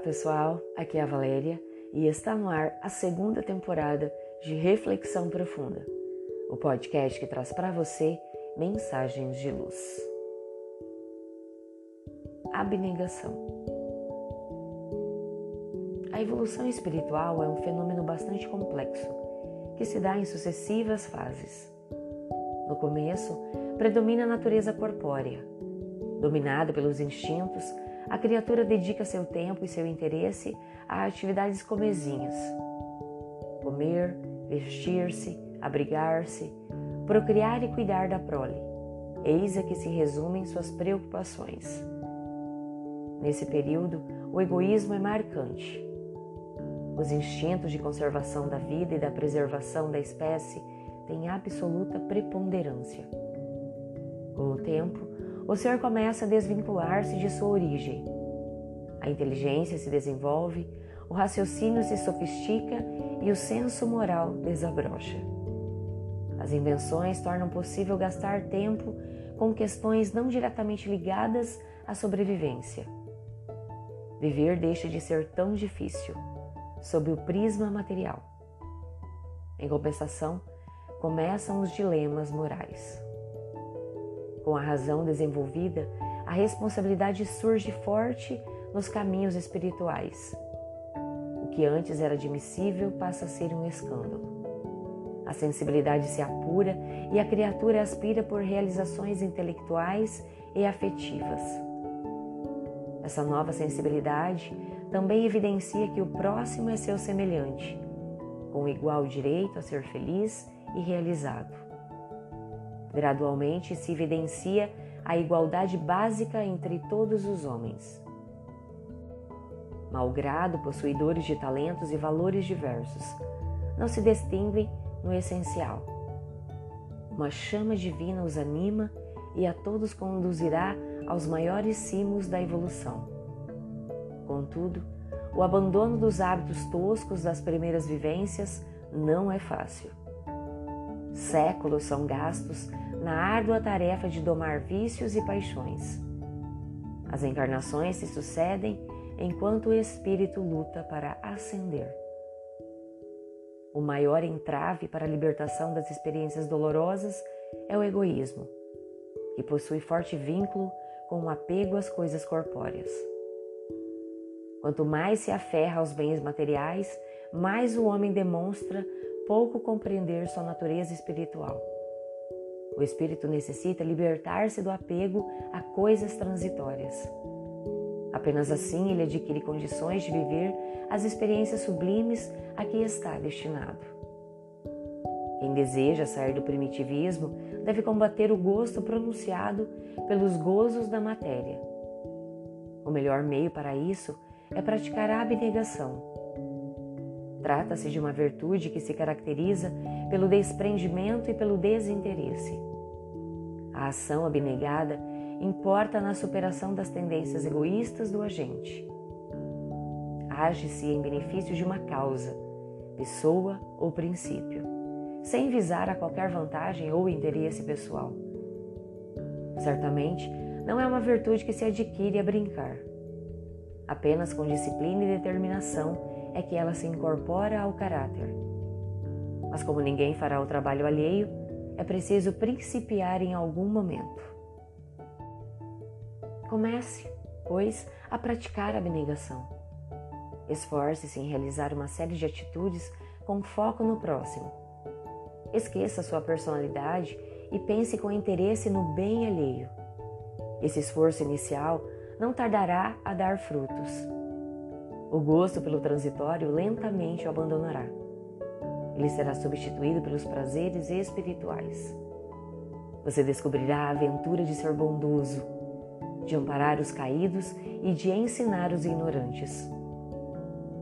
pessoal, aqui é a Valéria e está no ar a segunda temporada de Reflexão Profunda, o podcast que traz para você mensagens de luz. Abnegação. A evolução espiritual é um fenômeno bastante complexo que se dá em sucessivas fases. No começo, predomina a natureza corpórea, dominada pelos instintos a criatura dedica seu tempo e seu interesse a atividades comezinhas: comer, vestir-se, abrigar-se, procriar e cuidar da prole. Eis a que se resumem suas preocupações. Nesse período, o egoísmo é marcante. Os instintos de conservação da vida e da preservação da espécie têm absoluta preponderância. Com o tempo, o ser começa a desvincular-se de sua origem. A inteligência se desenvolve, o raciocínio se sofistica e o senso moral desabrocha. As invenções tornam possível gastar tempo com questões não diretamente ligadas à sobrevivência. Viver deixa de ser tão difícil, sob o prisma material. Em compensação, começam os dilemas morais. Com a razão desenvolvida, a responsabilidade surge forte nos caminhos espirituais. O que antes era admissível passa a ser um escândalo. A sensibilidade se apura e a criatura aspira por realizações intelectuais e afetivas. Essa nova sensibilidade também evidencia que o próximo é seu semelhante, com igual direito a ser feliz e realizado. Gradualmente se evidencia a igualdade básica entre todos os homens. Malgrado possuidores de talentos e valores diversos, não se distinguem no essencial. Uma chama divina os anima e a todos conduzirá aos maiores cimos da evolução. Contudo, o abandono dos hábitos toscos das primeiras vivências não é fácil. Séculos são gastos na árdua tarefa de domar vícios e paixões. As encarnações se sucedem enquanto o espírito luta para ascender. O maior entrave para a libertação das experiências dolorosas é o egoísmo, que possui forte vínculo com o apego às coisas corpóreas. Quanto mais se aferra aos bens materiais, mais o homem demonstra pouco compreender sua natureza espiritual. O espírito necessita libertar-se do apego a coisas transitórias. Apenas assim ele adquire condições de viver as experiências sublimes a que está destinado. Quem deseja sair do primitivismo deve combater o gosto pronunciado pelos gozos da matéria. O melhor meio para isso é praticar a abnegação Trata-se de uma virtude que se caracteriza pelo desprendimento e pelo desinteresse. A ação abnegada importa na superação das tendências egoístas do agente. Age-se em benefício de uma causa, pessoa ou princípio, sem visar a qualquer vantagem ou interesse pessoal. Certamente, não é uma virtude que se adquire a brincar. Apenas com disciplina e determinação é que ela se incorpora ao caráter. Mas como ninguém fará o trabalho alheio, é preciso principiar em algum momento. Comece, pois, a praticar a abnegação. Esforce-se em realizar uma série de atitudes com foco no próximo. Esqueça sua personalidade e pense com interesse no bem alheio. Esse esforço inicial não tardará a dar frutos o gosto pelo transitório lentamente o abandonará. Ele será substituído pelos prazeres espirituais. Você descobrirá a aventura de ser bondoso, de amparar os caídos e de ensinar os ignorantes.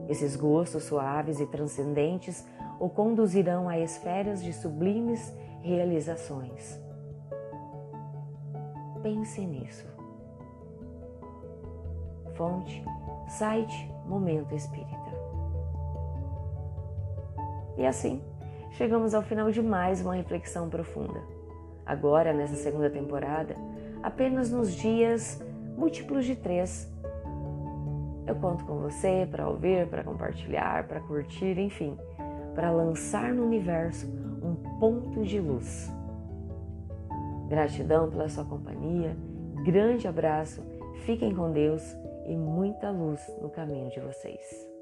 Esses gostos suaves e transcendentes o conduzirão a esferas de sublimes realizações. Pense nisso. Fonte site Momento Espírita. E assim, chegamos ao final de mais uma reflexão profunda. Agora, nessa segunda temporada, apenas nos dias múltiplos de três. eu conto com você para ouvir, para compartilhar, para curtir, enfim, para lançar no universo um ponto de luz. Gratidão pela sua companhia, grande abraço, fiquem com Deus e muita luz no caminho de vocês.